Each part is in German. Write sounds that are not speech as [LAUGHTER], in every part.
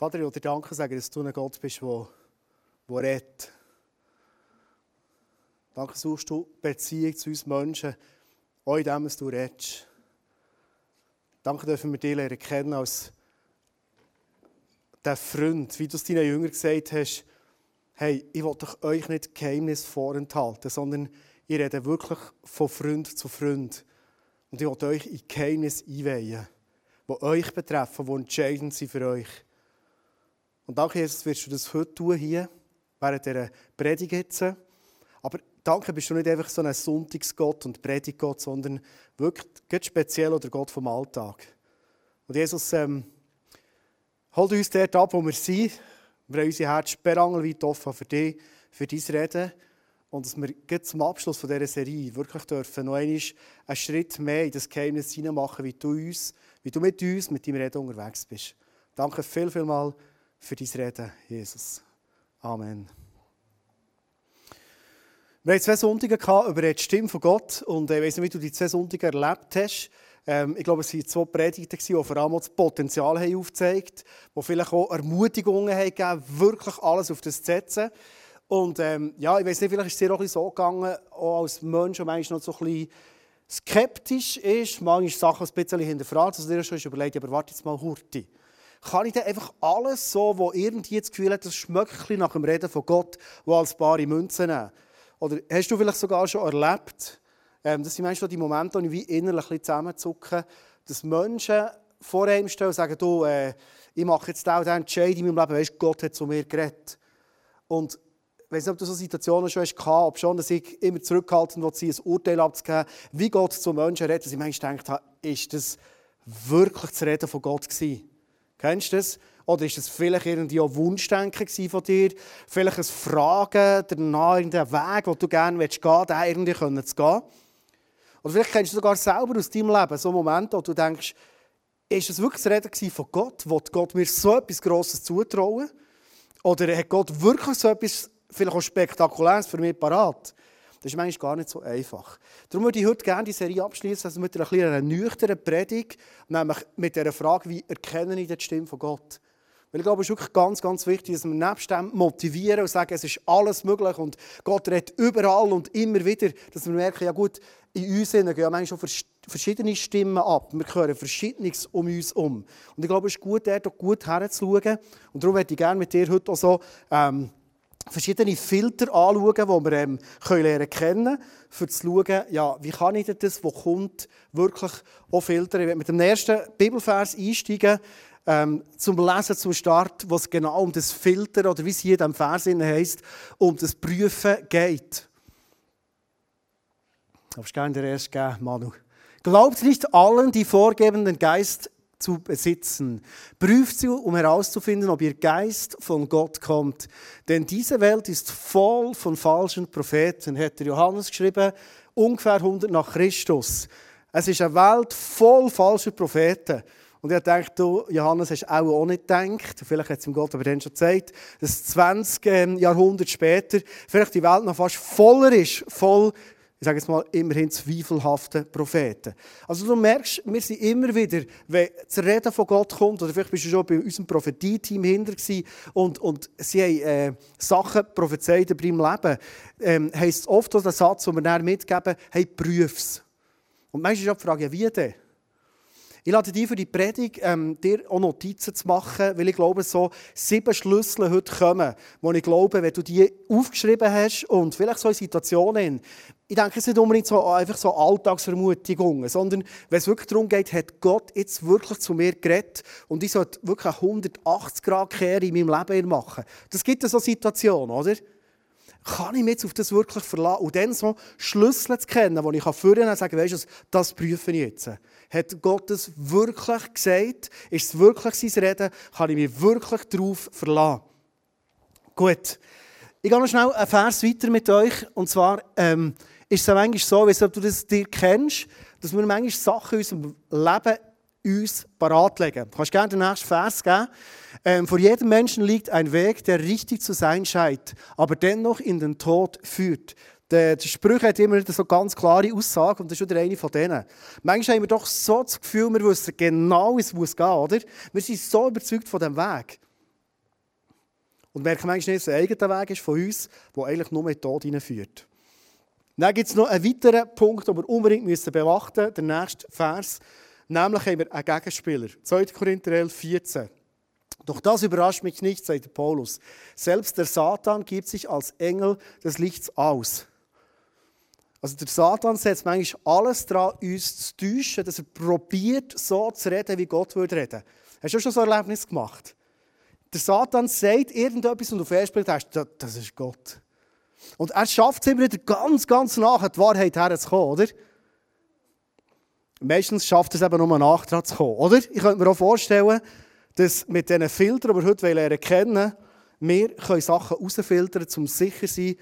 Vater, ich will dir danken sagen, dass du ein Gott bist, der, der redet. Danke, suchst du Beziehung zu uns Menschen, auch in dem, was du redest. Danke dürfen wir dich lernen kennen als der Freund, wie du es deinen Jüngern gesagt hast, hey, ich will euch nicht Geheimnis vorenthalten, sondern ich rede wirklich von Freund zu Freund. Und ich will euch in Geheimnis einweihen, die euch betreffen, die entscheidend sind für euch. Und danke, Jesus, wirst du das heute tun hier, während dieser Predigt jetzt. Aber danke, bist du nicht einfach so ein Sonntagsgott und Predigtgott, sondern wirklich ganz speziell oder Gott vom Alltag. Und Jesus, ähm, holt uns dort ab, wo wir sind. Wir haben unsere Herzen sperrangelweit offen für dich, für dein Reden. Und dass wir zum Abschluss von dieser Serie wirklich dürfen noch einmal einen Schritt mehr in das Geheimnis hineinmachen, wie du, uns, wie du mit uns, mit deinem Reden unterwegs bist. Danke viel, viel mal für dein Reden, Jesus. Amen. Wir hatten zwei Sonntage über die Stimme von Gott und ich weiß nicht, wie du die zwei Sonntage erlebt hast. Ähm, ich glaube, es waren zwei Predigten, die vor allem das Potenzial haben aufgezeigt haben, die vielleicht auch Ermutigungen haben wirklich alles auf das zu setzen. Und ähm, ja, ich weiß nicht, vielleicht ist es dir auch so gegangen, auch als Mensch, der manchmal noch so ein bisschen skeptisch ist, manchmal Sachen ein bisschen hinterfragt, also dir schon überlegt, aber warte jetzt mal, Hurti. Kann ich dann einfach alles so, wo irgendwie das Gefühl hat, das schmeckt nach dem Reden von Gott, wo als bare Münzen nehmen? Oder hast du vielleicht sogar schon erlebt, ähm, das sind manchmal die Momente, wo ich wie innerlich ein zusammenzucke, dass Menschen vor einem stehen und sagen, du, äh, ich mache jetzt auch diesen Entscheid in meinem Leben, weißt, Gott hat zu mir geredet. Und ich weiß nicht, ob du so Situationen schon hast, ob schon, dass ich immer zurückhalten will, ein Urteil abzugeben, wie Gott zu Menschen redet, dass ich manchmal gedacht ist das wirklich das Reden von Gott gewesen? Kennst du das? Oder ist das vielleicht irgendwie ein Wunschdenken von dir? Vielleicht ein Fragen danach, in den Weg, wo du gerne gehen willst, den irgendwie zu gehen? Oder vielleicht kennst du sogar selber aus deinem Leben so Momente, wo du denkst, ist es wirklich das Reden von Gott? Will Gott mir so etwas Grosses zutrauen? Oder hat Gott wirklich so etwas, vielleicht auch Spektakuläres für mich parat? Das ist manchmal gar nicht so einfach. Darum würde ich heute gerne die Serie abschließen, also mit einer, einer nüchternen Predigt, nämlich mit der Frage, wie erkenne ich die Stimme von Gott? Weil ich glaube, es ist wirklich ganz, ganz wichtig, dass wir nebst dem motivieren und sagen, es ist alles möglich und Gott redet überall und immer wieder, dass wir merken, ja gut, in uns gehen manchmal schon verschiedene Stimmen ab. Wir hören Verschiedenes um uns um. Und ich glaube, es ist gut, dort gut herzuschauen. Und darum möchte ich gerne mit dir heute auch so ähm, verschiedene Filter anschauen, die wir ähm, können lernen kennen, um zu schauen, ja, wie kann ich das, was kommt, wirklich auch filtern. Ich werde mit dem ersten Bibelvers einsteigen ähm, zum Lesen, zum Start, wo es genau um das Filtern, oder wie es hier in diesem Vers heisst, um das Prüfen geht. Darfst gerne den ersten geben, Manu. Glaubt nicht allen, die vorgeben, den Geist zu besitzen. Prüft sie, um herauszufinden, ob ihr Geist von Gott kommt. Denn diese Welt ist voll von falschen Propheten, hätte Johannes geschrieben, ungefähr 100 nach Christus. Es ist eine Welt voll falscher Propheten. Und ich dachte, du, Johannes, hast auch, auch nicht gedacht, vielleicht hat es ihm Gott aber dann schon gesagt, dass 20 ähm, Jahrhunderte später vielleicht die Welt noch fast voller ist, voll, ich sage jetzt mal, immerhin zweifelhafte Propheten. Also du merkst, wir sind immer wieder, wenn das Reden von Gott kommt, oder vielleicht bist du schon bei unserem Prophetie-Team hinter und, und sie haben äh, Sachen prophezeit über dein Leben, ähm, heisst oft der Satz, den wir dann mitgeben, hey, prüf's. Und manchmal ist auch die Frage, wie denn? Ich lade dich für die Predigt, ähm, dir auch Notizen zu machen, weil ich glaube, so sieben Schlüssel heute kommen, wo ich glaube, wenn du die aufgeschrieben hast und vielleicht so in Situationen, ich denke, es sind nicht unbedingt so, einfach so Alltagsvermutigungen, sondern wenn es wirklich darum geht, hat Gott jetzt wirklich zu mir geredet und ich sollte wirklich eine 180-Grad-Kehre in meinem Leben machen. Das gibt es so Situationen, oder? Kann ich mich jetzt auf das wirklich verlassen? Und dann so Schlüssel zu kennen, wo ich führen kann und sagen, weißt du, das prüfe ich jetzt. Hat Gott es wirklich gesagt? Ist es wirklich sein Reden? Kann ich mich wirklich darauf verlassen? Gut. Ich gehe noch schnell einen Vers weiter mit euch. Und zwar ähm, ist es manchmal so, wie du das dir kennst, dass wir manchmal Sachen in unserem Leben uns parat legen. Du kannst gerne den nächsten Vers geben. Ähm, vor jedem Menschen liegt ein Weg, der richtig zu sein scheint, aber dennoch in den Tod führt. Der, Sprüche hat immer so ganz klare Aussagen und das ist wieder eine von denen. Manchmal haben wir doch so das Gefühl, wir wissen genau, es muss gehen, oder? Wir sind so überzeugt von dem Weg. Und merken manchmal nicht, dass ein eigener Weg ist von uns, der eigentlich nur mit Tod hineinführt. Dann gibt es noch einen weiteren Punkt, den wir unbedingt müssen bewachten müssen, der nächste Vers. Nämlich haben wir einen Gegenspieler. 2. Korinther 11, 14. Doch das überrascht mich nicht, sagt Paulus. Selbst der Satan gibt sich als Engel des Lichts aus. Also der Satan setzt manchmal alles daran, uns zu täuschen, dass er probiert, so zu reden, wie Gott würde reden. Hast du schon so ein Erlebnis gemacht? Der Satan sagt irgendetwas und du fährst denkst, das ist Gott. Und er schafft es immer wieder ganz, ganz nach, die Wahrheit herzukommen, oder? Meistens schafft es eben nur nachher zu kommen, oder? Ich könnte mir auch vorstellen, dass mit diesen Filtern, die wir heute lernen kennen, wir können Sachen herausfiltern, um sicher zu sein,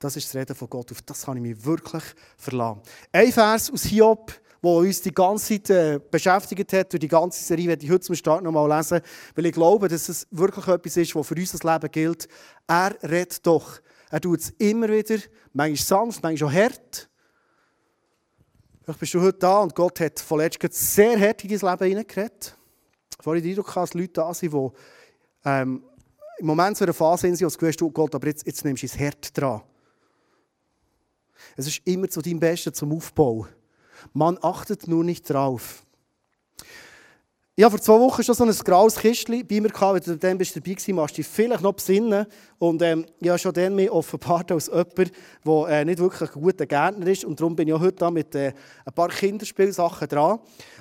das ist das Reden von Gott. Auf das kann ich mich wirklich verlassen. Ein Vers aus Hiob, der uns die ganze Zeit äh, beschäftigt hat, durch die ganze Serie, werde ich heute zum Start noch mal lesen, weil ich glaube, dass es wirklich etwas ist, was für unser Leben gilt. Er redet doch. Er tut es immer wieder, manchmal sanft, manchmal auch hart. Vielleicht bist du heute da und Gott hat von letztem sehr hart in dein Leben hineingeredet. Vorhin den Eindruck dass Leute da sind, die ähm, im Moment so in einer Phase sind, wo du Gott, aber jetzt, jetzt nimmst du das Herd dran. Es ist immer zu deinem Besten zum Aufbau. Man achtet nur nicht drauf. Habe vor zwei Wochen schon so ein graues Kistchen bei mir gehabt, wenn du dann bist dabei warst, machst du dich vielleicht noch besinnen. Und ähm, habe schon dann mich offenbart als jemand, der äh, nicht wirklich ein guter Gärtner ist. Und darum bin ich auch heute da mit äh, ein paar Kinderspielsachen dran.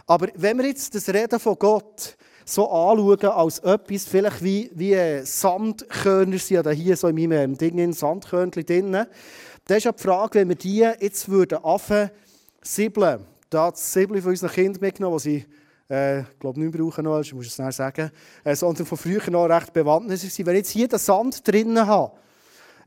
Aber wenn wir jetzt das Reden von Gott so anschauen als etwas, vielleicht wie, wie äh, Sandkörner sind ja hier so in meinem ähm, Ding, in Sandkörnchen drin, das ist ja die Frage, wenn wir die jetzt würden anfangen siebeln, da das Siebeln von unseren Kindern mitgenommen, die sie, äh, glaube nicht brauchen noch, ich muss es schnell sagen, äh, sondern von früher noch recht bewandert sind. Wenn ich jetzt hier den Sand drinnen habe,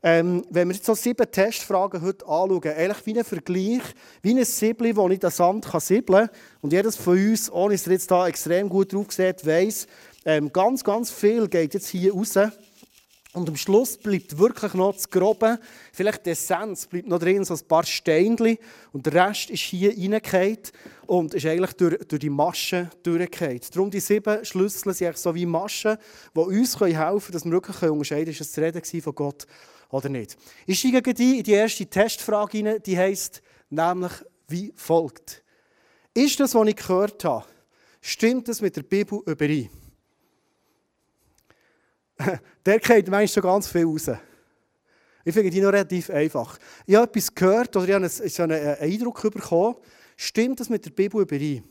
ähm, wenn wir jetzt so sieben Testfragen heute anschauen, eigentlich wie ein Vergleich, wie ein Siebel, wo ich den Sand kann siebeln kann. Und jedes von uns, ohne dass er jetzt da extrem gut drauf sieht, weiss, ähm, ganz, ganz viel geht jetzt hier raus. Und am Schluss bleibt wirklich noch das Grobe, vielleicht die Essenz bleibt noch drin, so ein paar Steinchen. Und der Rest ist hier reingefallen und ist eigentlich durch, durch die Maschen durchgefallen. Darum die sieben Schlüssel sind so wie Maschen, die uns helfen können, dass wir wirklich unterscheiden können, ist es Reden von Gott oder nicht. Ich steige in die erste Testfrage hinein, die heisst nämlich wie folgt. Ist das, was ich gehört habe, stimmt das mit der Bibel überein? [LAUGHS] der geht manchmal schon ganz viel raus. Ich finde die noch relativ einfach. Ich habe etwas gehört oder ich habe einen, einen Eindruck bekommen, stimmt das mit der Bibel überein?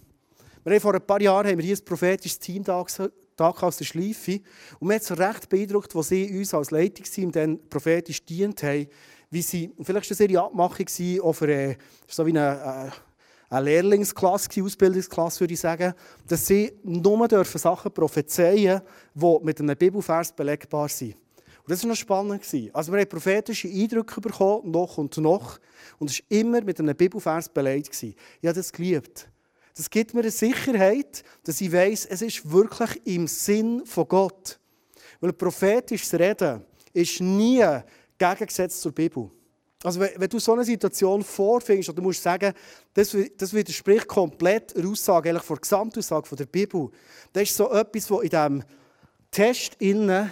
Wir haben vor ein paar Jahren haben wir hier ein prophetisches Team da aus der Schleife und mir hat es recht beeindruckt, als sie uns als Leitungsteam dann prophetisch dient haben, wie sie, vielleicht war das ihre Abmachung, auch für äh, so wie eine, äh, eine Lehrlingsklasse, Ausbildungsklasse, würde ich sagen, dass sie nur dürfen Sachen prophezeien die mit einem Bibelvers belegbar sind. Und das war noch spannend. Also wir haben prophetische Eindrücke bekommen, noch und noch. Und es war immer mit einem Bibelvers belegt. Ich habe das geliebt. Das gibt mir eine Sicherheit, dass ich weiß, es ist wirklich im Sinn von Gott. Weil prophetisches Reden ist nie gegengesetzt zur Bibel. Also wenn, du so eine Situation vorfindest, oder du musst sagen, das, das widerspricht komplett der Aussage eigentlich der Gesamtaussage der Bibel, das ist so etwas, was in diesem Test innen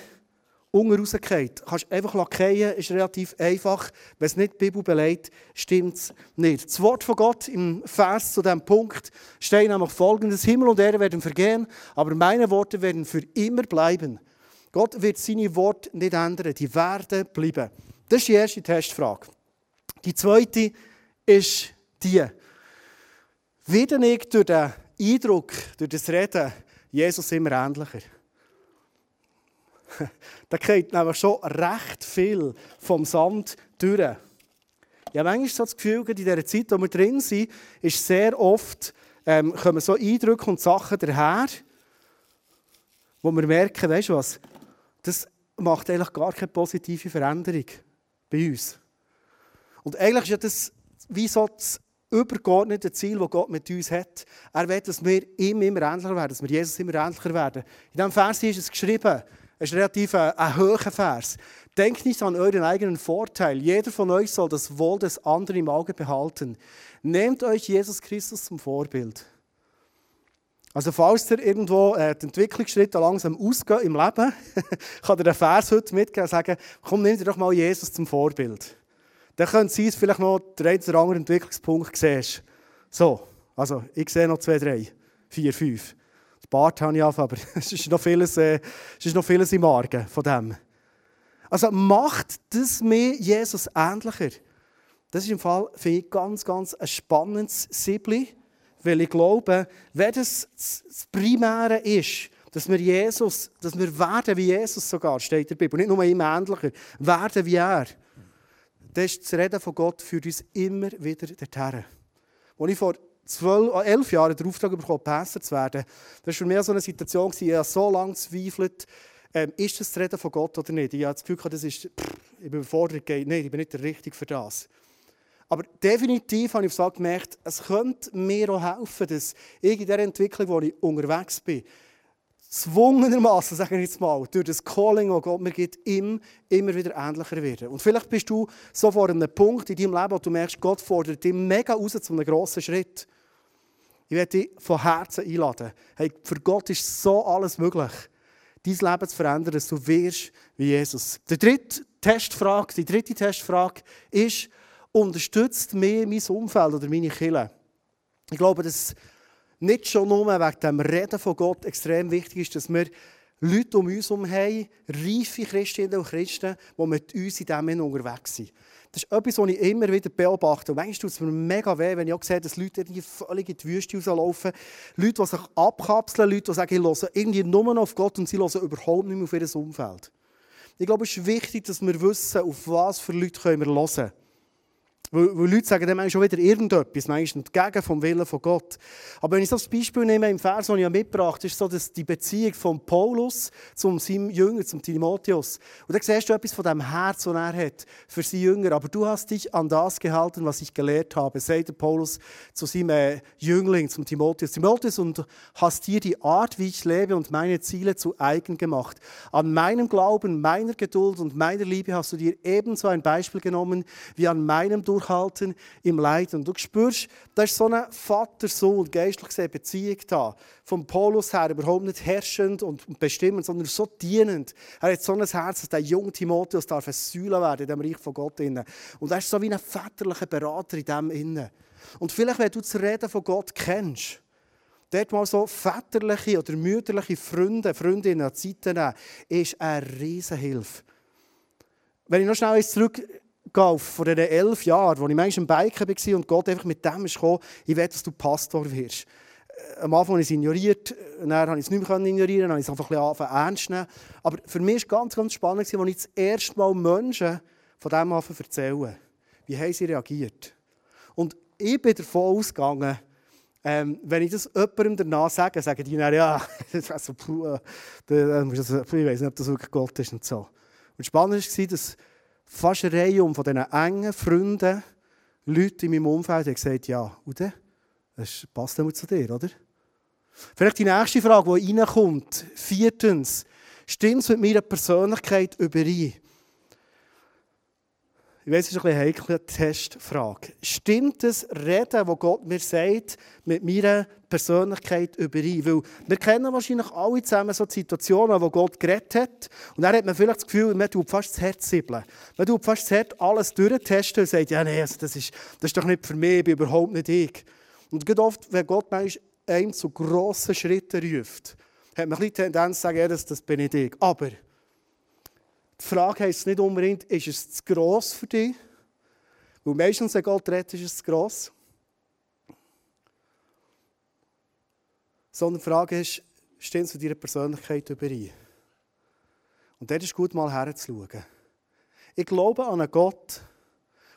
unten rausgeht. Kannst einfach lackieren, ist relativ einfach. Wenn es nicht die Bibel beleidigt, stimmt es nicht. Das Wort von Gott im Vers zu diesem Punkt steht nämlich folgendes: Himmel und Erde werden vergehen, aber meine Worte werden für immer bleiben. Gott wird seine Worte nicht ändern, die werden bleiben. Das ist die erste Testfrage. Die zweite ist die. Werde ich durch den Eindruck, durch das Reden, Jesus immer ähnlicher? [LAUGHS] da geht nämlich schon recht viel vom Sand durch. Ich habe manchmal so das Gefühl, in dieser Zeit, in der wir drin sind, ist sehr oft, ähm, kommen so Eindrücke und Sachen daher, wo wir merken, weißt du was, das macht eigentlich gar keine positive Veränderung bei uns. Und eigentlich ist das wie so das übergeordnete Ziel, das Gott mit uns hat. Er will, dass wir ihm immer ähnlicher werden, dass wir Jesus immer ähnlicher werden. In diesem Vers ist es geschrieben, es ist relativ ein, ein hoher Vers. Denkt nicht an euren eigenen Vorteil. Jeder von euch soll das Wohl des anderen im Auge behalten. Nehmt euch Jesus Christus zum Vorbild. Also falls ihr irgendwo äh, die Entwicklungsschritte langsam ausgehen im Leben, [LAUGHS] kann ihr den Vers heute mitgeben und sagen, komm, dir doch mal Jesus zum Vorbild. Dann könnte es sein, vielleicht noch der oder andere Entwicklungspunkt siehst. So, also ich sehe noch zwei, drei, vier, fünf. Das Bart habe ich auf, aber [LAUGHS] es ist noch vieles, äh, es ist noch vieles im Argen von dem. Also macht das mir Jesus ähnlicher. Das ist im Fall, finde ich, ganz, ganz ein spannendes Siebli weil ich glaube, wenn das das Primäre ist, dass wir Jesus, dass wir werden wie Jesus sogar, steht in der Bibel, nicht nur ihm ähnlicher, werden wie er, dann ist das Reden von Gott für uns immer wieder dorthin. Als ich vor zwölf, äh, elf Jahren den Auftrag bekommen Pastor zu werden, das war für mich so eine Situation, ich habe so lange gezweifelt, ähm, ist das das Reden von Gott oder nicht? Ich habe das Gefühl, das ist, pff, ich bin überfordert, nein, ich bin nicht der Richtige für das. Aber definitiv habe ich gesagt, gemerkt, es könnte mir auch helfen, dass ich in der Entwicklung, wo ich unterwegs bin, zwungenermaßen, sage ich jetzt mal, durch das Calling, das Gott mir gibt, immer, immer wieder ähnlicher werden. Und vielleicht bist du so vor einem Punkt in deinem Leben, wo du merkst, Gott fordert dich mega raus zu einem grossen Schritt. Ich werde dich von Herzen einladen. Hey, für Gott ist so alles möglich, dein Leben zu verändern, dass du wirst wie Jesus. Die dritte Testfrage, die dritte Testfrage ist, unterstützt mehr mein Umfeld oder meine Kinder. Ich glaube, dass nicht schon nur wegen dem Reden von Gott extrem wichtig ist, dass wir Leute um uns herum haben, reife Christinnen und Christen, die mit uns in diesem unterwegs sind. Das ist etwas, was ich immer wieder beobachte. Und manchmal tut es mir mega weh, wenn ich auch sehe, dass Leute irgendwie völlig in die Wüste rauslaufen. Leute, die sich abkapseln, Leute, die sagen, ich höre irgendwie nur noch auf Gott und sie hören überhaupt nicht mehr auf ihr Umfeld. Ich glaube, es ist wichtig, dass wir wissen, auf was für Leute können wir hören können. Weil, weil Leute sagen dann manchmal schon wieder irgendetwas, manchmal entgegen vom Willen von Gott. Aber wenn ich das Beispiel nehme im Vers, den ich mitgebracht habe, ist so dass die Beziehung von Paulus zu seinem Jünger, zum Timotheus. Und da siehst du etwas von dem Herz, das er hat für seine Jünger. Aber du hast dich an das gehalten, was ich gelehrt habe, sagt Paulus zu seinem äh, Jüngling, zum Timotheus. Timotheus, und hast dir die Art, wie ich lebe und meine Ziele zu eigen gemacht. An meinem Glauben, meiner Geduld und meiner Liebe hast du dir ebenso ein Beispiel genommen, wie an meinem Durchhalten durchhalten im Leid. Und du spürst, da ist so eine Vater-Sohn, geistlich gesehen, Beziehung da. Vom Paulus her überhaupt nicht herrschend und bestimmend, sondern so dienend. Er hat so ein Herz, dass der junge Timotheus darf ein Säule werden in dem Reich von Gott. Und er ist so wie ein väterlicher Berater in dem innen. Und vielleicht, wenn du das Reden von Gott kennst, dort mal so väterliche oder mütterliche Freunde, Freundinnen an die Seite nehmen, ist eine Riesenhilfe. Wenn ich noch schnell zurück auf vor diesen elf Jahren, als ich manchmal im Biken war und Gott einfach mit dem kam, ich will, dass du Pastor wirst. Äh, am Anfang habe ich es ignoriert, dann habe ich es nicht mehr ignorieren, dann habe ich es einfach ein bisschen ernst nehmen. Aber für mich war es ganz, ganz spannend, als ich das erste Mal Menschen von dem anfangen erzählen. Wie haben sie reagiert? Und ich bin davon ausgegangen, ähm, wenn ich das jemandem danach sage, sagen die dann, ja, [LAUGHS] das ist so, puh, äh, ich weiß nicht, ob das wirklich Gott ist und so. Und spannend war, dass fast eine Reihe um von diesen engen Freunden, Leute in meinem Umfeld haben gesagt, ja, und das passt immer zu dir, oder? Vielleicht die nächste Frage, die reinkommt. Viertens, stimmt es mit meiner Persönlichkeit überein? Ich weiß, es ist eine heikle Testfrage. Stimmt das Reden, das Gott mir sagt, mit meiner Persönlichkeit überein? Weil wir kennen wahrscheinlich alle zusammen so Situationen, wo Gott geredet hat. Und dann hat man vielleicht das Gefühl, man tut fast das Herz siebeln. Man tut fast das Herz alles durchtesten und sagt, ja, nee, also das, ist, das ist doch nicht für mich, ich bin überhaupt nicht ich. Und ganz oft, wenn Gott einem zu grossen Schritten ruft, hat man ein bisschen Tendenz zu sagen, ja, das, das bin nicht ich. Aber die Frage heisst nicht unbedingt, ist es zu gross für dich? Weil meistens, wenn Gott redet, ist es zu gross. Sondern die Frage ist, stehen zu deiner Persönlichkeit überein? Und dort ist gut, mal herzuschauen. Ich glaube an einen Gott,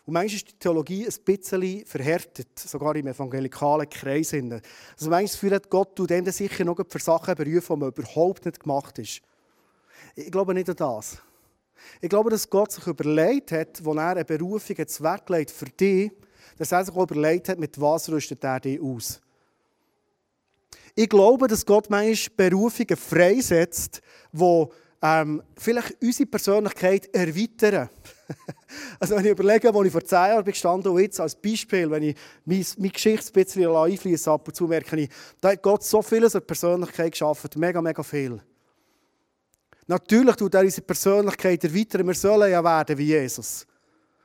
und manchmal ist die Theologie ein bisschen verhärtet, sogar im evangelikalen Kreis. Also manchmal hat, Gott tut dem sicher noch für Sachen berufen, die man überhaupt nicht gemacht ist. Ich glaube nicht an das. Ich glaube, dass Gott sich überlegt hat, wo er eine Berufung jetzt weglegt für dich, dass er sich auch überlegt hat, mit was rüstet er dich aus. Ich glaube, dass Gott manchmal Berufungen freisetzt, die ähm, vielleicht unsere Persönlichkeit erweitern. [LAUGHS] also wenn ich überlege, wo ich vor zehn Jahren gestanden und jetzt als Beispiel, wenn ich meine, Geschichte ein bisschen einfließe, ab und zu merke ich, da hat Gott so vieles an Persönlichkeit geschaffen, mega, mega viel. Natürlich tut er unsere Persönlichkeit erweitern. Wir sollen ja werden wie Jesus.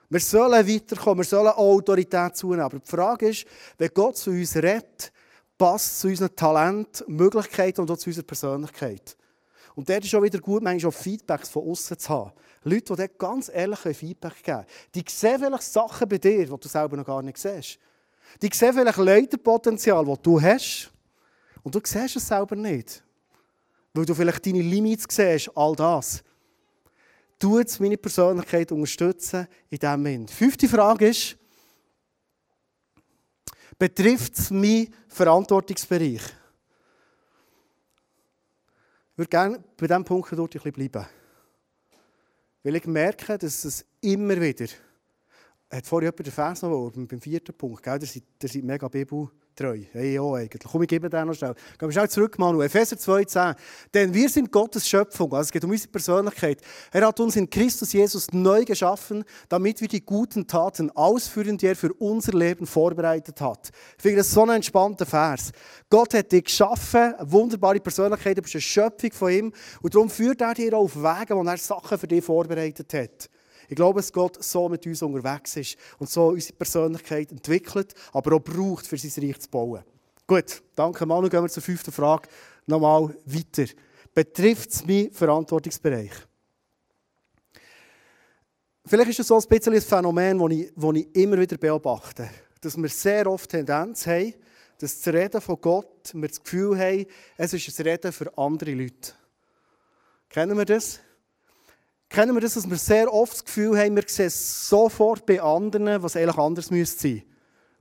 Wir sollen weiterkommen, wir sollen Autorität zunehmen. Aber die Frage ist, wenn Gott zu uns redet, passt zu unseren Talenten, Möglichkeiten und auch zu unserer Persönlichkeit. Und dort ist auch wieder gut, manchmal auch Feedbacks von außen zu haben. Leute, die dort ganz ehrlich Feedback geben Die sehen vielleicht Sachen bei dir, die du selber noch gar nicht siehst. Die sehen vielleicht Leiterpotenzial, das du hast. Und du siehst es selber nicht. Weil du vielleicht deine Limits siehst, all das. Du jetzt meine Persönlichkeit unterstützen in diesem Moment. Fünfte Frage ist, betrifft es meinen Verantwortungsbereich? Ich würde gerne bei diesem Punkt ein bisschen bleiben. Weil ich merke, dass es immer wieder, hat vorhin jemand den Vers noch beim vierten Punkt, gell, der, seid, mega Bibel treu. Hey, ja, eigentlich. Komm, ich gebe dir noch schnell. Gehen wir schnell zurück, Manu. Epheser 2,10. Denn wir sind Gottes Schöpfung. Also es geht um unsere Persönlichkeit. Er hat uns in Christus Jesus neu geschaffen, damit wir die guten Taten ausführen, die er für unser Leben vorbereitet hat. Ich finde das so ein entspannter Vers. Gott hat dich geschaffen, eine wunderbare Persönlichkeit, du bist eine Schöpfung von ihm. Und darum führt er dich auf Wege, wo er Sachen für dich vorbereitet hat. Ich glaube, dass Gott so mit uns unterwegs ist und so unsere Persönlichkeit entwickelt, aber auch braucht, für sein Reich zu bauen. Gut, danke Manu. Gehen wir zur fünften Frage nochmal weiter. Betrifft es meinen Verantwortungsbereich? Vielleicht ist es so ein bisschen ein Phänomen, das ich, das ich immer wieder beobachte. Dass wir sehr oft Tendenz haben, dass das Reden von Gott, wir das Gefühl haben, es ist ein Reden für andere Leute. Kennen wir das? Kennen wir das, dass wir sehr oft das Gefühl haben, wir sehen sofort bei anderen, was eigentlich anders müsste sein.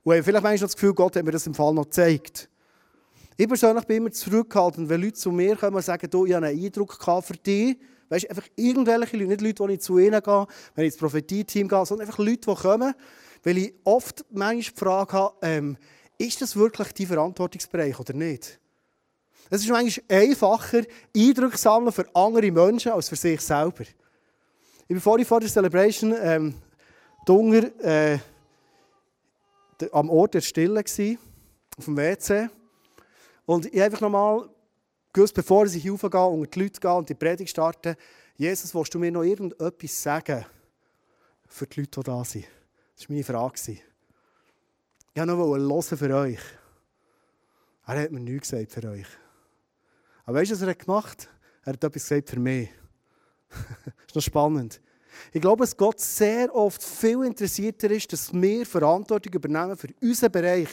Und haben vielleicht manchmal das Gefühl, Gott hat mir das im Fall noch gezeigt. Ich persönlich bin immer zurückgehalten, wenn Leute zu mir kommen und sagen, du, ich habe einen Eindruck für dich. Weißt du, einfach irgendwelche Leute, nicht Leute, die ich zu ihnen gehe, wenn ich ins Prophetie-Team gehe, sondern einfach Leute, die kommen, weil ich oft manchmal die Frage habe, ähm, ist das wirklich dein Verantwortungsbereich oder nicht? Es ist manchmal einfacher, Eindrücke sammeln für andere Menschen als für sich selber. Ich war vorhin vor der Celebration ähm, Dunger, äh, am Ort der Stille, gewesen, auf dem WC. Und ich einfach nochmal gewusst, bevor ich hier raufgehe, unter die Leute gehe und die Predigt starte, Jesus, willst du mir noch irgendetwas sagen für die Leute, die da sind? Das war meine Frage. Ich wollte noch hören für euch. Er hat mir nichts gesagt für euch. Aber weißt du, was er gemacht hat? Er hat etwas gesagt für mich [LAUGHS] ist noch spannend. Ich glaube, dass Gott sehr oft viel interessierter ist, dass wir Verantwortung übernehmen für unseren Bereich,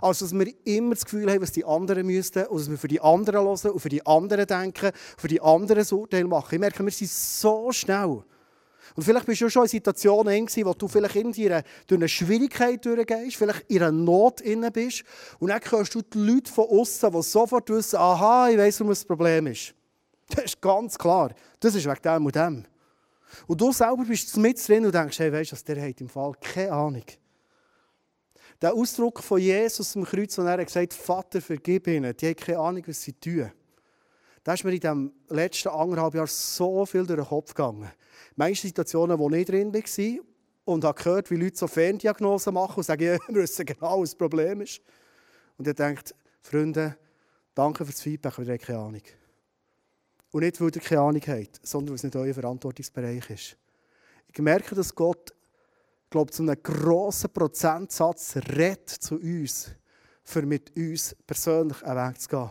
als dass wir immer das Gefühl haben, was die anderen müssten, und dass wir für die anderen hören und für die anderen denken, für die anderen das Urteil machen. Ich merke, wir sind so schnell. Und vielleicht bist du schon in Situationen, wo du vielleicht irgendwie durch eine Schwierigkeit durchgehst, vielleicht in einer Not inne bist, und dann hörst du die Leute von außen, die sofort wissen, aha, ich weiss, was das Problem ist. Das ist ganz klar. Das ist wegen dem und dem. Und du selber bist mit drin und denkst, hey, weißt du, der hat im Fall keine Ahnung. Der Ausdruck von Jesus am Kreuz, wo er gesagt hat, Vater, vergib ihnen, die haben keine Ahnung, was sie tun. Da ist mir in den letzten anderthalb Jahren so viel durch den Kopf gegangen. Manche Situationen, wo ich drin war und habe gehört, wie Leute so Ferndiagnosen machen und sagen, ja, wir wissen genau, was das Problem ist. Und er denkt, Freunde, danke für das Feedback, aber ihr habt keine Ahnung. Und nicht, weil ihr keine Ahnung habt, sondern weil es nicht euer Verantwortungsbereich ist. Ich merke, dass Gott, glaube zu einem grossen Prozentsatz redet zu uns, für mit uns persönlich einen Weg zu gehen.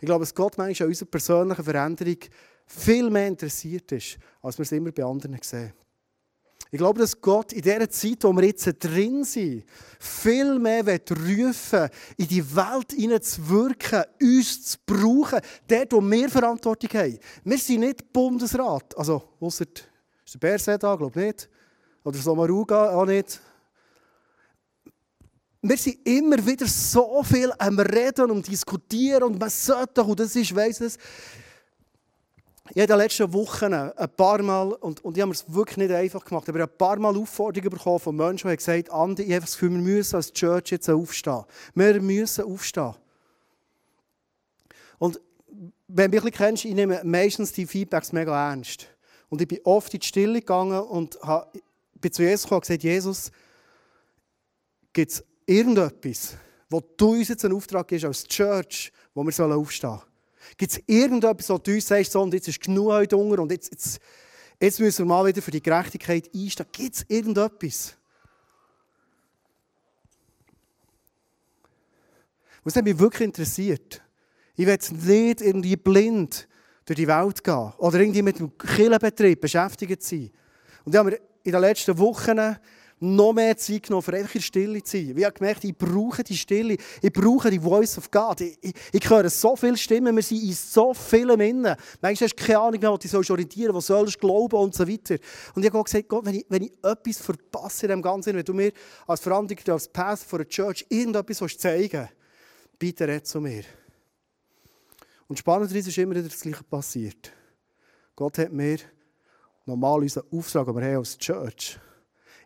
Ich glaube, dass Gott manchmal an unserer persönlichen Veränderung viel mehr interessiert ist, als wir es immer bei anderen sehen. Ich glaube, dass Gott in dieser Zeit, wo wir jetzt drin sind, viel mehr rufen in die Welt hineinzuwirken, uns zu brauchen, dort, wo wir Verantwortung haben. Wir sind nicht Bundesrat, also außer ist der Berset da, glaube ich nicht, oder Somaruga auch nicht. Wir sind immer wieder so viel am Reden und Diskutieren und man sollte, und das ist, weiss es, ich habe in den letzten Wochen ein paar Mal, und, und ich habe es wirklich nicht einfach gemacht, aber ein paar Mal Aufforderungen bekommen von Menschen, die gesagt haben, Andi, ich habe das Gefühl, wir müssen als Church jetzt aufstehen. Wir müssen aufstehen. Und wenn du mich kennst, ich nehme meistens die Feedbacks mega ernst. Und ich bin oft in die Stille gegangen und bin zu Jesus gekommen und gesagt, Jesus, gibt es irgendetwas, wo du uns jetzt einen Auftrag gibst als Church, wo wir aufstehen sollen? Gibt es irgendetwas, wo du sagst, so, und jetzt ist genug heute Hunger und jetzt, jetzt, jetzt müssen wir mal wieder für die Gerechtigkeit einstehen? Gibt es irgendetwas? Was hat mich wirklich interessiert? Ich will nicht irgendwie blind durch die Welt gehen oder irgendwie mit dem Killenbetrieb beschäftigt sein. Und ich habe mir in den letzten Wochen noch mehr Zeit genommen, für einfach in Stille zu sein. Ich habe gemerkt, ich brauche die Stille, ich brauche die Voice of God. Ich, ich, ich höre so viele Stimmen, wir sind in so vielen Innen. Manchmal hast du keine Ahnung mehr, wo du orientieren sollst, wo sollst du glauben und so weiter. Und ich habe gesagt, Gott, wenn ich, wenn ich etwas verpasse in dem Ganzen, wenn du mir als Verantwortlicher, als Pastor for a Church irgendetwas zeigen willst, bitte red zu mir. Und spannenderweise ist immer wieder das Gleiche passiert. Gott hat mir normal unseren Auftrag, den wir haben als Church,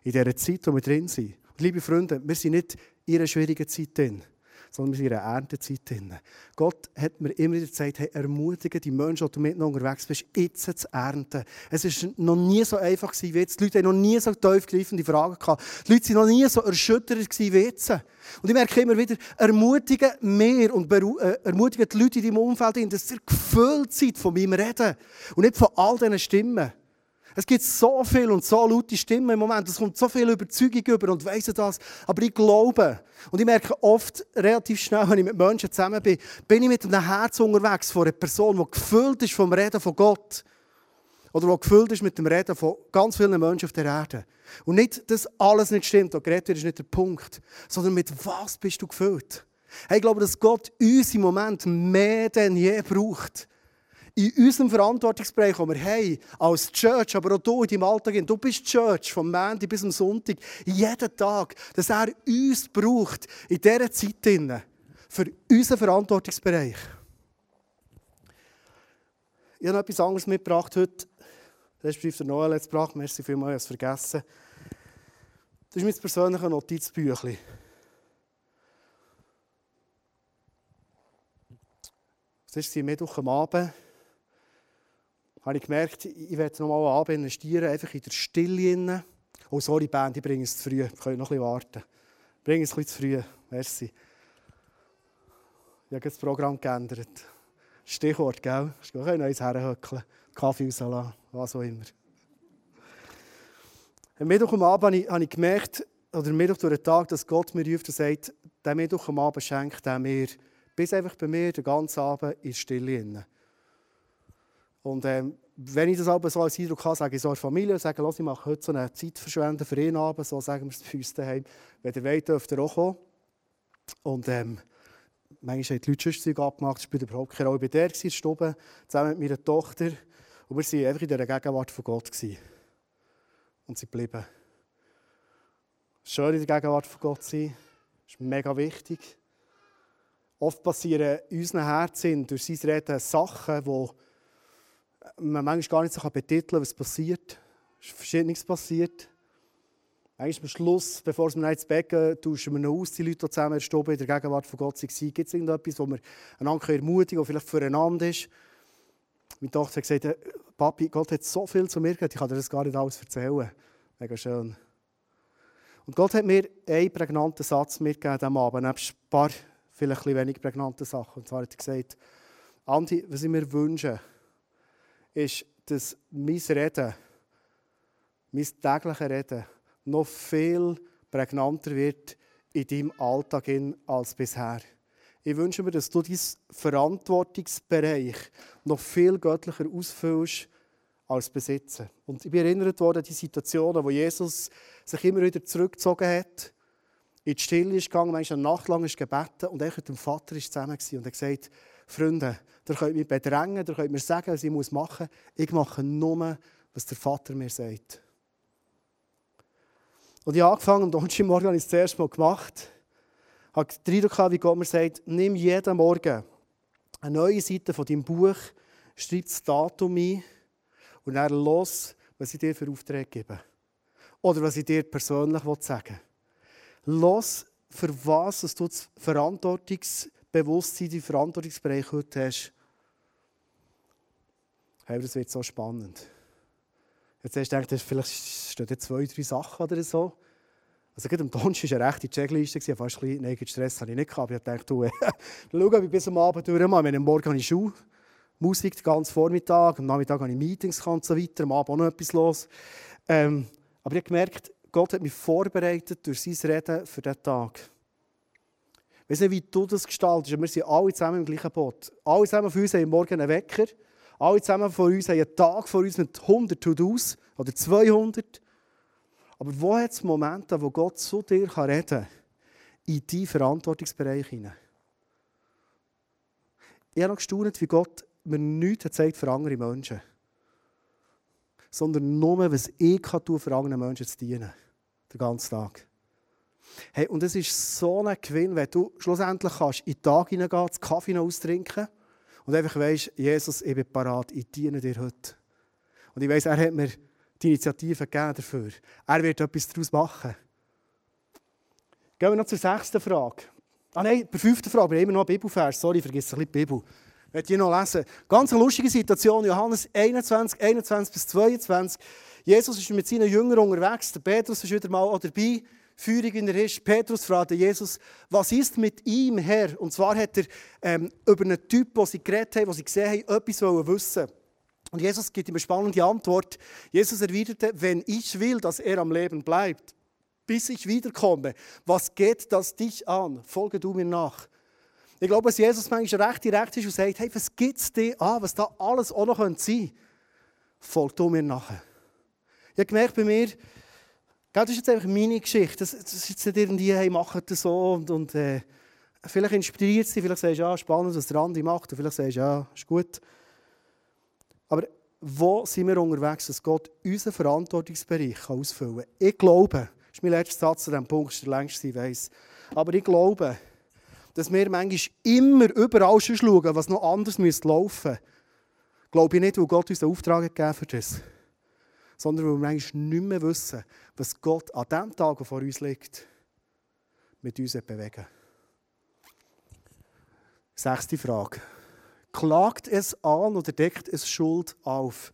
in dieser Zeit, wo wir drin sind. Und liebe Freunde, wir sind nicht in einer schwierigen Zeit drin sondern wir sind in einer Erntezeit drin. Gott hat mir immer wieder gesagt, hey, ermutige die Menschen, die du mit unterwegs bist, jetzt zu ernten. Es war noch nie so einfach wie jetzt. Die Leute haben noch nie so tiefgreifende Fragen gehabt. Die Leute waren noch nie so erschüttert wie jetzt. Und ich merke immer wieder, ermutige mehr und äh, ermutige die Leute in deinem Umfeld, dass ihr gefüllt seid von meinem Reden und nicht von all diesen Stimmen. Es gibt so viel und so laute Stimmen im Moment. Es kommt so viel Überzeugung über und weiss das. Aber ich glaube, und ich merke oft relativ schnell, wenn ich mit Menschen zusammen bin, bin ich mit einem Herz unterwegs von einer Person, die gefüllt ist vom Reden von Gott. Oder die gefüllt ist mit dem Reden von ganz vielen Menschen auf der Erde. Und nicht, dass alles nicht stimmt, und geredet wird, ist nicht der Punkt. Sondern mit was bist du gefüllt? Hey, ich glaube, dass Gott uns im Moment mehr denn je braucht in unserem Verantwortungsbereich, den wir haben, als Church, aber auch du in deinem Alltag, du bist Church, vom Montag bis zum Sonntag, jeden Tag, dass er uns braucht, in dieser Zeit für unseren Verantwortungsbereich. Ich habe noch etwas anderes mitgebracht heute. Ist der Noel jetzt gebracht. Merci vielmals, ich habe es vergessen. Das ist mein persönliches Notizbüchlein. Das ist Mittwoch am Abend habe ich gemerkt, ich werde noch mal einen Abend investieren, einfach in der Stille. Oh, sorry, Band, ich bringe es zu früh. Wir können noch bisschen warten. Ich bringe es bisschen zu früh. Merci. Ich habe das Programm geändert. Stichwort, gell? Ich kann neues herhöckeln. Kaffee rauslassen, was auch immer. Am Mittwoch am Abend habe ich gemerkt, oder am Mittwoch durch den Tag, dass Gott mir ruft und sagt, der Mittwoch am Abend schenkt er mir, bis einfach bei mir den ganzen Abend in Stille. Und ähm, wenn ich das aber so als Eindruck habe, sage ich so der Familie, sage, ich mache heute so eine Zeit verschwenden für ihn Abend, so sagen wir es für uns daheim. Wenn ihr wollt, dürft ihr auch kommen. Und ähm, manchmal haben die Leute schon abgemacht, es spielt überhaupt keine Rolle. Ich war der, in Stube, zusammen mit meiner Tochter. Und wir waren einfach in der Gegenwart von Gott. Gewesen. Und sie blieben. Schön in der Gegenwart von Gott sein, ist mega wichtig. Oft passieren in unseren Herzen durch sein Reden Sachen, die man manchmal gar nicht so betiteln was passiert. Es ist Verschiedenes passiert. Eigentlich am Schluss, bevor mir ins Bett geht, tauschen wir noch aus, die Leute zusammen in der Gegenwart von Gott waren. Gibt es irgendetwas, wo wir einander ermutigen oder vielleicht füreinander ist? Meine Tochter hat gesagt, Papi, Gott hat so viel zu mir gesagt, ich kann dir das gar nicht alles erzählen. Mega schön. Und Gott hat mir einen prägnanten Satz mitgegeben am Abend, nebst ein paar, vielleicht ein wenig prägnanten Sachen. Und zwar hat er gesagt, Andi, was ich mir wünsche, ist, dass mein Reden, mein tägliches Reden, noch viel prägnanter wird in deinem Alltag als bisher. Ich wünsche mir, dass du deinen Verantwortungsbereich noch viel göttlicher ausfüllst als besitzen. Und ich bin erinnert worden an die Situationen, wo Jesus sich immer wieder zurückgezogen hat, in die Stille ist gegangen, manchmal eine Nacht lang ist gebeten und er mit dem Vater ist zusammen und er gesagt, Freunde, ihr könnt mich bedrängen, ihr könnt mir sagen, was ich machen muss. Ich mache nur, was der Vater mir sagt. Und ich habe angefangen, am Donnerstagmorgen habe ich es das erste Mal gemacht. Ich habe den Eindruck wie Gott mir sagt, nimm jeden Morgen eine neue Seite von deinem Buch, schreib das Datum ein und dann los, was ich dir für Aufträge gebe. Oder was ich dir persönlich sagen will. Los, für was du das Verantwortungs- Bewusstsein, die Verantwortungsbereich heute hast, Hey, das wird so spannend. Jetzt hast du gedacht, vielleicht stehen da zwei, drei Sachen oder so. Also gerade am Donnerstag war eine rechte Checkliste, fast ein bisschen, nein, Stress hatte ich nicht gehabt. Ich dachte, du, [LAUGHS] schau, ob ich bis am Abend. Wenn am Morgen habe ich Schule, Musik den ganzen Vormittag, am Nachmittag habe ich Meetings und so weiter, am Abend auch noch etwas los. Ähm, aber ich habe gemerkt, Gott hat mich vorbereitet durch sein Reden für diesen Tag. Ich weiß nicht, wie du das gestaltest, wir sind alle zusammen im gleichen Boot. Alle zusammen von uns haben morgen einen Wecker. Alle zusammen von uns haben einen Tag vor uns mit 100 To-Dos oder 200. Aber wo hat es Momente, wo Gott zu dir reden kann, in deinen Verantwortungsbereich hinein? Ich habe noch gestaunt, wie Gott mir nichts gezeigt für andere Menschen. Sondern nur, was ich kann tun, für andere Menschen zu dienen. Den ganzen Tag. Hey, und es ist so ein Gewinn, wenn du schlussendlich kannst in den Tag hineingehen, den Kaffee austrinken und einfach weißt, Jesus, ich bin parat, ich diene dir heute. Und ich weiss, er hat mir die Initiative gegeben dafür. Er wird etwas daraus machen. Gehen wir noch zur sechsten Frage. Ah nein, der fünften Frage, wir haben immer noch einen Bibelvers. Sorry, ich vergesse ein bisschen die Bibel. Ich werde hier noch lesen. Ganz eine lustige Situation, Johannes 21, 21 bis 22. Jesus ist mit seinen Jüngern unterwegs. Der Petrus ist wieder mal dabei. Der Hirsch. Petrus fragte Jesus, was ist mit ihm, Herr? Und zwar hat er ähm, über einen Typ, den sie geredet haben, den sie gesehen haben, etwas wissen Und Jesus gibt ihm eine spannende Antwort. Jesus erwiderte, wenn ich will, dass er am Leben bleibt, bis ich wiederkomme, was geht das dich an? Folge du mir nach. Ich glaube, dass Jesus manchmal recht direkt ist und sagt, hey, was gibt es dir an, was da alles auch noch sein könnte? Folge du mir nachher. Ich habe gemerkt bei mir, das ist jetzt einfach meine Geschichte. Das, das ist jetzt nicht irgendwie, hey, mach das so und, und äh, vielleicht inspiriert dich, vielleicht sagst du, ja, spannend, was der andere macht und vielleicht sagst du, ja, ist gut. Aber wo sind wir unterwegs, dass Gott unseren Verantwortungsbereich ausfüllen kann? Ich glaube, das ist mein letzter Satz zu diesem Punkt, ist der längste, ich weiss. Aber ich glaube, dass wir manchmal immer überall schauen, was noch anders laufen müsste. Glaube ich nicht, weil Gott uns den Auftrag gegeben für das. Sondern weil wir manchmal nicht mehr wissen, was Gott an dem Tag, der vor uns liegt, mit uns bewegen Sechste Frage. Klagt es an oder deckt es Schuld auf?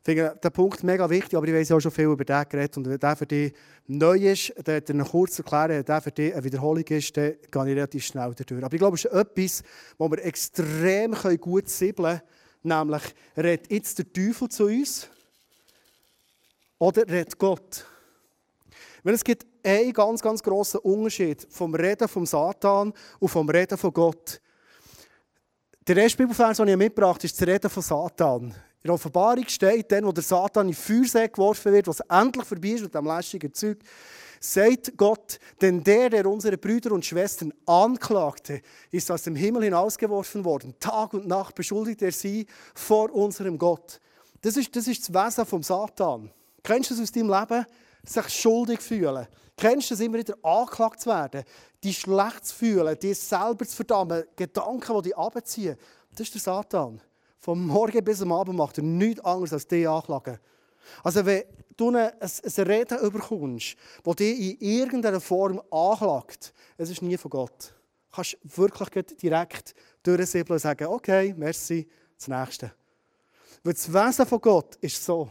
Ich finde den Punkt mega wichtig, aber ich weiß auch schon viel über den geredet. Und wenn der für dich neu ist, dann dir kurz erklären, wenn der für dich eine Wiederholung ist, dann gehe ich relativ schnell durch. Aber ich glaube, es ist etwas, wo wir extrem gut siebeln können, nämlich redet jetzt der Teufel zu uns oder redet Gott? Weil es gibt einen ganz, ganz grossen Unterschied vom Reden vom Satan und vom Reden von Gott. Der erste Bibelvers, den ich mitgebracht habe, ist das Reden von Satan. In der Offenbarung steht, dann, wo der Satan in Feuersee geworfen wird, was endlich vorbei ist mit dem lästigen Zeug, sagt Gott, denn der, der unsere Brüder und Schwestern anklagte, ist aus dem Himmel hinausgeworfen worden. Tag und Nacht beschuldigt er sie vor unserem Gott. Das ist das, ist das Wesen vom Satan. Kennst du das aus deinem Leben? Sich schuldig fühlen. Kennst du das immer wieder angeklagt zu werden? Die schlecht zu fühlen, die selber zu verdammen, Gedanken, die dich abziehen. Das ist der Satan. Vom Morgen bis am Abend macht er nichts anderes als dich anklagen. Also wenn du ein, ein Reden überkommst, das dich in irgendeiner Form anklagt, es ist nie von Gott. Du kannst wirklich direkt durchsiebeln und sagen, okay, merci, das Nächste. Weil das Wesen von Gott ist so.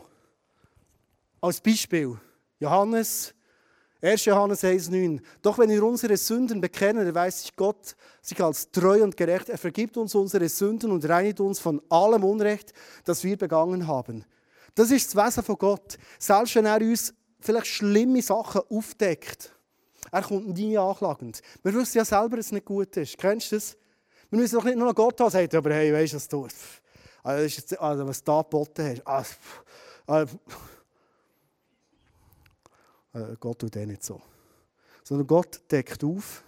Als Beispiel, Johannes 1. Johannes 1,9. Doch wenn wir unsere Sünden bekennen, erweist sich Gott sich als treu und gerecht. Er vergibt uns unsere Sünden und reinigt uns von allem Unrecht, das wir begangen haben. Das ist das Wesen von Gott. Selbst wenn er uns vielleicht schlimme Sachen aufdeckt, er kommt nie anklagend. Wir wissen ja selber, dass es nicht gut ist. Kennst du das? Wir müssen doch nicht nur Gott haben, sagt, aber hey, weißt du, was du also, also, was du da geboten hast. Also, äh, Gott tut das nicht so. Sondern Gott deckt auf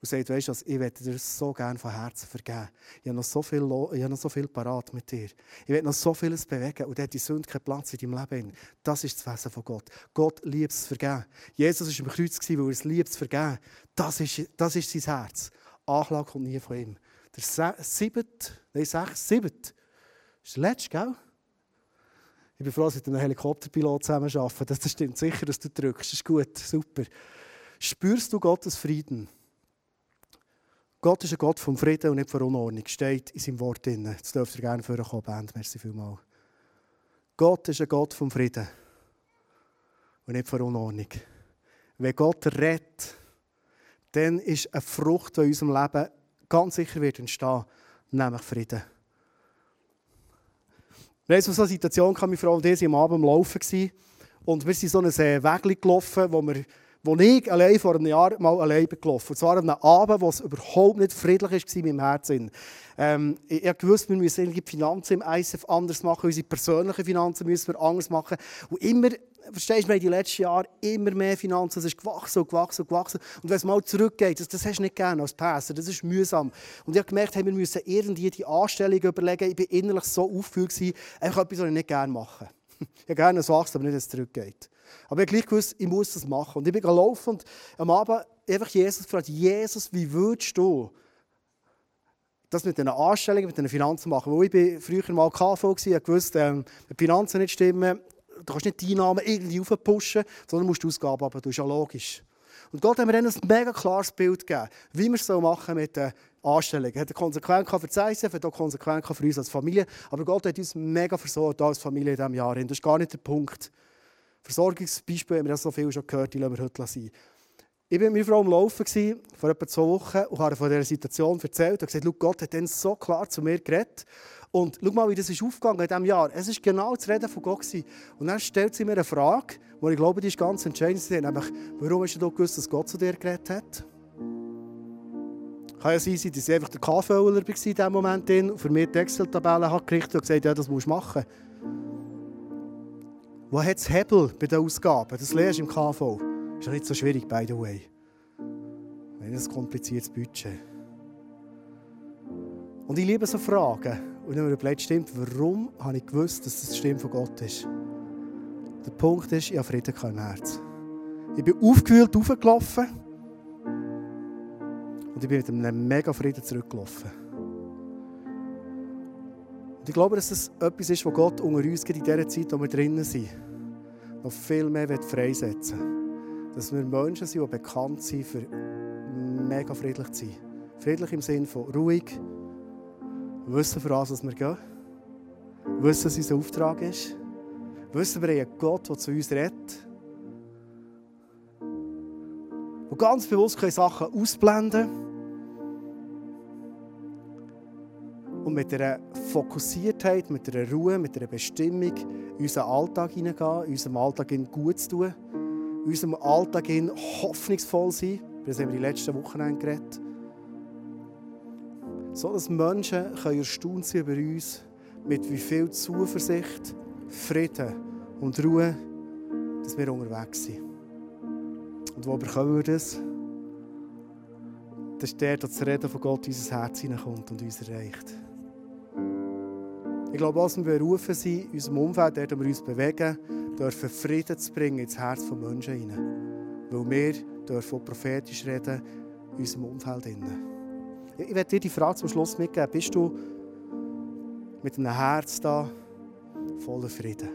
und sagt, weißt du, ich werde dir so gerne von Herzen vergeben. Ich habe noch so viel, ich habe noch so viel parat mit dir. Ich werde noch so vieles bewegen und hat die Sünde keinen Platz in deinem Leben. Das ist das Wesen von Gott. Gott liebt es vergeben. Jesus war am Kreuz, weil er es liebt zu vergeben. Das ist, das ist sein Herz. Anklage kommt nie von ihm. Der siebte, nein, sechs, siebte, ist der letzte, gell? Ich bin froh, dass ich mit einem Helikopterpilot zusammen arbeite. Das stimmt sicher, dass du drückst. Das ist gut, super. Spürst du Gottes Frieden? Gott ist ein Gott vom Frieden und nicht von Unordnung. Steht in seinem Wort drin. Jetzt dürft ihr gerne vorkommen, Band. Merci vielmals. Gott ist ein Gott vom Frieden und nicht von Unordnung. Wenn Gott rettet, dann ist eine Frucht, die in unserem Leben ganz sicher wird entstehen, nämlich Frieden. Wir hatten so eine Situation, meine Frau und ich am Abend am Laufen und wir sind so einen Weg gelaufen, wo wir wo ich allein vor einem Jahr mal allein gelaufen Und zwar an einem Abend, wo es überhaupt nicht friedlich war in meinem Herzen. Ähm, ich, ich wusste, wir müssen die Finanzen im ISF anders machen, unsere persönlichen Finanzen müssen wir anders machen. Und immer, verstehst du, wir in den letzten Jahren immer mehr Finanzen, es ist gewachsen und gewachsen und gewachsen. Und wenn es mal zurückgeht, das, das hast du nicht gerne als Pastor, das ist mühsam. Und ich habe gemerkt, hey, wir müssen irgendwie die Anstellung überlegen. Ich war innerlich so aufgefühlt, einfach etwas, was ich nicht gerne mache. [LAUGHS] Ich gerne so aber nicht, dass es zurückgeht. Aber ich habe gleich gewusst, ich muss das machen. Und ich bin gelaufen und am Abend einfach Jesus gefragt, Jesus, wie würdest du das mit den Anstellungen, mit den Finanzen machen? Weil ich bin früher mal KV war, ich wusste, ähm, die Finanzen nicht stimmen, du kannst nicht die Einnahmen irgendwie aufpushen, sondern musst die Ausgaben aber das ist ja logisch. Und Gott hat mir dann ein mega klares Bild gegeben, wie wir es machen mit den Anstellungen. Er hat eine Konsequenz für das ICF, hat auch Konsequenz für uns als Familie. Aber Gott hat uns mega versorgt als Familie in diesem Jahr. Das ist gar nicht der Punkt. Versorgungsbeispiele haben wir ja so viel schon gehört, die lassen wir heute sein. Ich war mit meiner Frau am Laufen vor etwa zwei Wochen und habe von dieser Situation erzählt und gesagt, Gott hat dann so klar zu mir geredet. Und schau mal, wie das ist aufgegangen in diesem Jahr. Es war genau das Reden von Gott. Und dann stellt sie mir eine Frage, die ich glaube, die ist ganz entscheidend. Nämlich, warum hast du gewusst, dass Gott zu dir geredet hat? Kann ja sein, dass sie einfach der KVler war in diesem Moment und für mich die Excel-Tabelle gerichtet und gesagt, ja, das musst du machen. Wo hat es Hebel bei den Ausgaben? Das lernst du im KV. Ist ja nicht so schwierig, by the way. Wenn ein kompliziertes Budget. Und ich liebe so Fragen. Und wenn mir überlegt, stimmt, warum habe ich gewusst, dass das die Stimme von Gott ist? Der Punkt ist, ich habe Frieden im Herzen. Ich bin aufgewühlt aufgelaufen und ich bin mit einem mega Frieden zurückgelaufen. Und ich glaube, dass das etwas ist, was Gott unter uns in dieser Zeit, wo wir drinnen sind, noch viel mehr freisetzen will. Dass wir Menschen sind, die bekannt sind für mega friedlich zu sein. Friedlich im Sinne von ruhig, wissen, für was wir gehen, wissen, was unser Auftrag ist, wissen, wir haben einen Gott, der zu uns redet, wo ganz bewusst Sachen ausblenden können und mit einer Fokussiertheit, mit einer Ruhe, mit einer Bestimmung in unseren Alltag hineingehen, in unserem Alltag gut zu tun, in unserem Alltag hoffnungsvoll sein. Das haben wir die letzten Wochen geredet. So dass Menschen können erstaunt sein über uns, mit wie viel Zuversicht, Frieden und Ruhe, dass wir unterwegs sind. Und wo bekommen wir das? Das ist der, der das Reden von Gott in unser Herz hineinkommt und uns erreicht. Ich glaube, was wir berufen sind, in unserem Umfeld, dort wo wir uns bewegen, dürfen Frieden zu bringen ins Herz von Menschen hinein. Weil wir dürfen prophetisch reden in unserem Umfeld. Ich werde dir die Frage zum Schluss mitgeben. Bist du mit einem Herz da voller Frieden?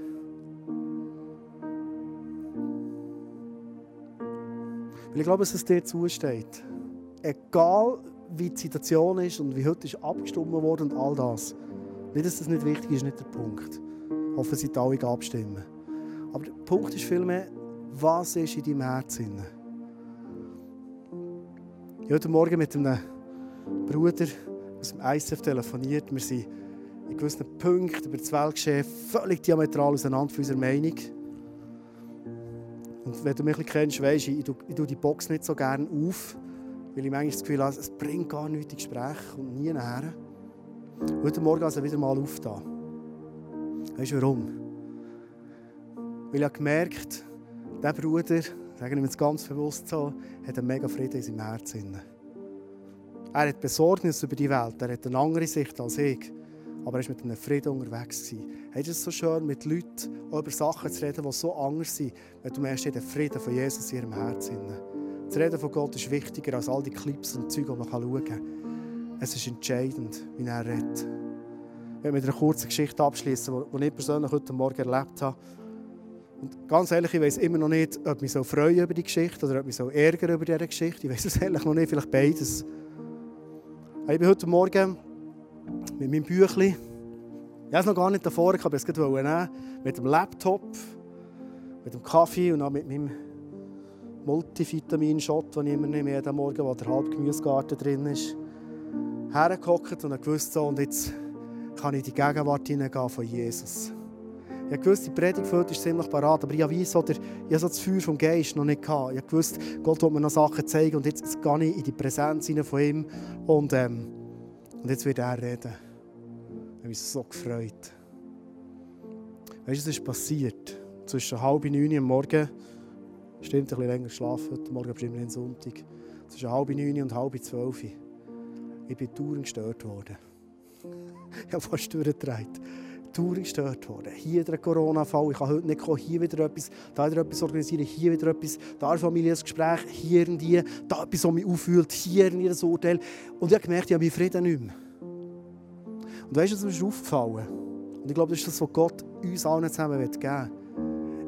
Weil ich glaube, dass es dir zusteht. Egal wie die Situation ist und wie heute ist abgestimmt worden und all das. Nicht, dass das nicht wichtig ist, nicht der Punkt. Ich hoffe, Sie alle abstimmen. Aber der Punkt ist vielmehr, was ist in deinem Herzen? Ich habe heute Morgen mit einem Bruder aus dem ICF telefoniert. Wir sind in gewissen Punkten über das Weltgeschehen völlig diametral auseinander für unsere Meinung. Und wenn du mich ein kennst, weißt du, ich, ich, tue die Box nicht so gerne auf, weil ich manchmal das Gefühl habe, es bringt gar nichts in Gespräch und nie nachher. Heute Morgen also wieder mal aufgetan. Weißt du warum? Weil ich habe gemerkt, dieser Bruder, sagen wir es ganz bewusst so, hat einen mega Frieden in seinem Herzen. Er hat Besorgnis über die Welt, er hat eine andere Sicht als ich. Aber er war mit einem Frieden unterwegs. Hey, es ist so schön, mit Leuten über Sachen zu reden, die so anders sind, wenn du merkst, den Frieden von Jesus in ihrem Herzen. Das Reden von Gott ist wichtiger als all die Clips und Zeug, die man schauen kann. Es ist entscheidend, wie er redet. Ich werde mit einer kurzen Geschichte abschließen, die ich persönlich heute Morgen erlebt habe. Und ganz ehrlich, ich weiß immer noch nicht, ob ich mich so freuen über die Geschichte oder ob ich mich so ärgern über diese Geschichte. Ich weiß es [LAUGHS] ehrlich noch nicht, vielleicht beides. Ich bin heute Morgen mit meinem Büchlein, ich habe es noch gar nicht davor, aber es nehmen, mit dem Laptop, mit dem Kaffee und auch mit meinem Multivitamin-Shot, den ich immer nehme, jeden Morgen, wo der halbe Gemüsegarten drin ist, hergehockt und gewusst, so, und jetzt kann ich in die Gegenwart hineingehen von Jesus. Ich wusste, die Predigt für ist ziemlich parat, aber ich habe, so der, ich habe so das Feuer vom Geist noch nicht gehabt. Ich wusste, Gott will mir noch Sachen zeigen und jetzt gehe ich in die Präsenz von ihm und, ähm, und jetzt wird er reden. Ich habe mich so gefreut. Weißt du, was ist passiert? Zwischen halb neun am Morgen, stimmt, ein bisschen länger geschlafen, heute Morgen bestimmt nicht Sonntag, zwischen halb neun und halb zwölf. Ich bin dauernd gestört worden. [LAUGHS] Ich habe fast durchgedreht. Tour gestört worden. Hier ein Corona-Fall, ich kann heute nicht kommen, hier wieder etwas, da wieder etwas organisieren, hier wieder etwas, da ein Familiengespräch, hier irgendwie, da etwas, was mich auffühlt, hier in ein Urteil. Und ich habe gemerkt, ich habe meinen Frieden nicht mehr. Und weißt du, was mir ist aufgefallen? Und ich glaube, das ist das, was Gott uns allen zusammen geben will.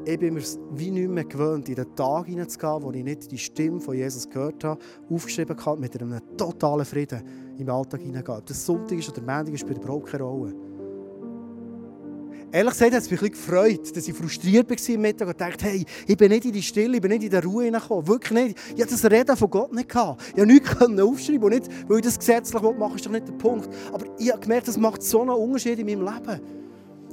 Ich bin mir wie nicht mehr gewöhnt, in den Tag hineinzugehen, wo ich nicht die Stimme von Jesus gehört habe, aufgeschrieben habe, mit einem totalen Frieden im Alltag hineingehen. Ob das Sonntag ist oder Montag, spielt überhaupt keine Rolle. Ehrlich gesagt hat es mich ein gefreut, dass ich frustriert war am Mittag und dachte, hey, ich bin nicht in die Stille, ich bin nicht in die Ruhe hineingekommen. Wirklich nicht. Ich hatte das Reden von Gott nicht gehabt. Ich konnte nichts aufschreiben und nicht, weil ich das gesetzlich machen ist doch nicht der Punkt. Aber ich habe gemerkt, das macht so einen Unterschied in meinem Leben.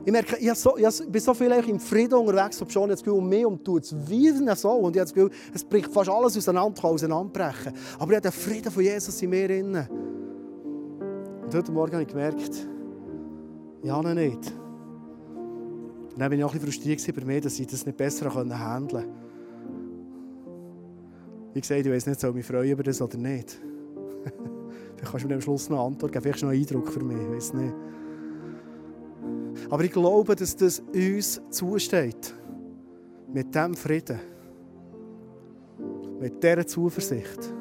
Ich merke, ich, so, ich bin so viel im Frieden unterwegs, ob schon das Gefühl, um mich um tut es wieder so. Und ich habe das Gefühl, es bricht fast alles auseinander, auseinanderbrechen. Aber ich habe den Frieden von Jesus in mir drin. Und heute Morgen habe ich gemerkt, ja, nicht. Und dann war ich auch ein bisschen frustriert bei mir, dass ich das nicht besser handeln konnte. Wie gesagt, ich weiß nicht, soll ich mich freuen über das oder nicht. [LAUGHS] Vielleicht kannst du mir am Schluss noch eine Antwort geben. Vielleicht noch einen Eindruck für mich. Ich weiß nicht. Aber ich glaube, dass das uns zusteht. Mit diesem Frieden. Mit dieser Zuversicht.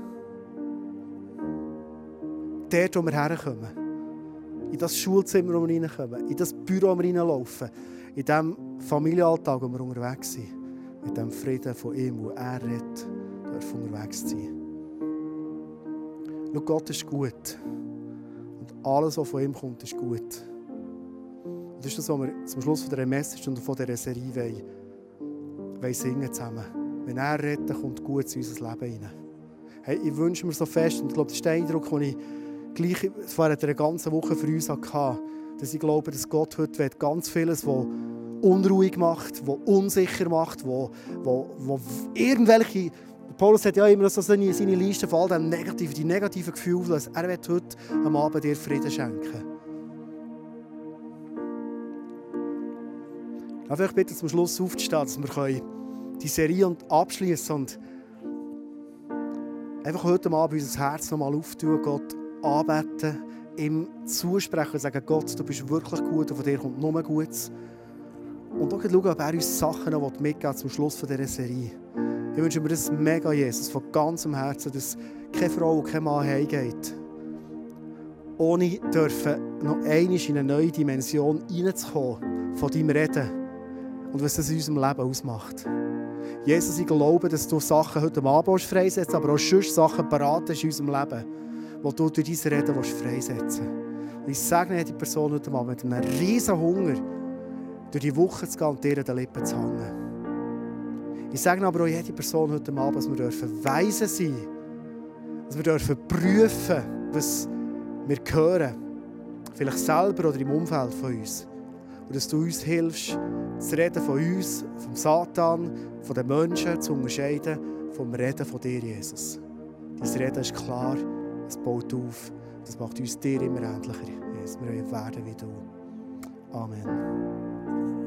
Dort, wo wir herkommen. In das Schulzimmer, wo wir reinkommen. In das Büro, wo wir reinlaufen in diesem Familienalltag, wo wir unterwegs sind, mit dem Frieden von ihm, wo er redet, dürfen unterwegs sein. Schau, Gott ist gut. Und alles, was von ihm kommt, ist gut. Und das ist das, was wir zum Schluss von dieser Message und von dieser Serie wollen, wollen singen zusammen. Wenn er redet, kommt gut in unser Leben hinein. Hey, ich wünsche mir so fest, und ich glaube, das ist der Eindruck, den ich gleich während der ganzen Woche für uns hatte, dass ich glaube, dass Gott heute ganz vieles, was unruhig macht, was unsicher macht, wo, wo, wo irgendwelche Paulus hat ja immer so seine, seine Liste von all dem negativen, die negativen Gefühle, dass er wird heute am Abend dir Frieden schenken. Ich möchte bitte zum Schluss aufzustehen, dass wir die Serie abschließen und einfach heute Abend unser Herz nochmal auftun, Gott anbeten, ihm zusprechen und sagen, Gott, du bist wirklich gut und von dir kommt nur Gutes. Und auch schauen, ob er uns Sachen noch mitgeben zum Schluss dieser Serie. Ich wünsche mir das mega, Jesus, von ganzem Herzen, dass keine Frau und kein Mann heimgeht. Ohne dürfen noch einmal in eine neue Dimension reinzukommen von deinem Reden und was das in unserem Leben ausmacht. Jesus, ich glaube, dass du Sachen heute Abend freisetzt, aber auch sonst Sachen parat in unserem Leben wo du durch diese Reden freisetzen willst. Und ich sage die Person heute Abend mit einem riesen Hunger, durch die Woche zu gehen und dir an den Lippen zu hängen. Ich sage aber auch jede Person heute Abend, dass wir dürfen weise sein dass wir dürfen prüfen, was wir hören, vielleicht selber oder im Umfeld von uns. Und dass du uns hilfst, das Reden von uns, vom Satan, von den Menschen zu unterscheiden, vom Reden von dir, Jesus. Dein Reden ist klar es baut auf. Das macht uns dir immer ähnlicher. Jesus, wir werden wie du. Amen. Amen.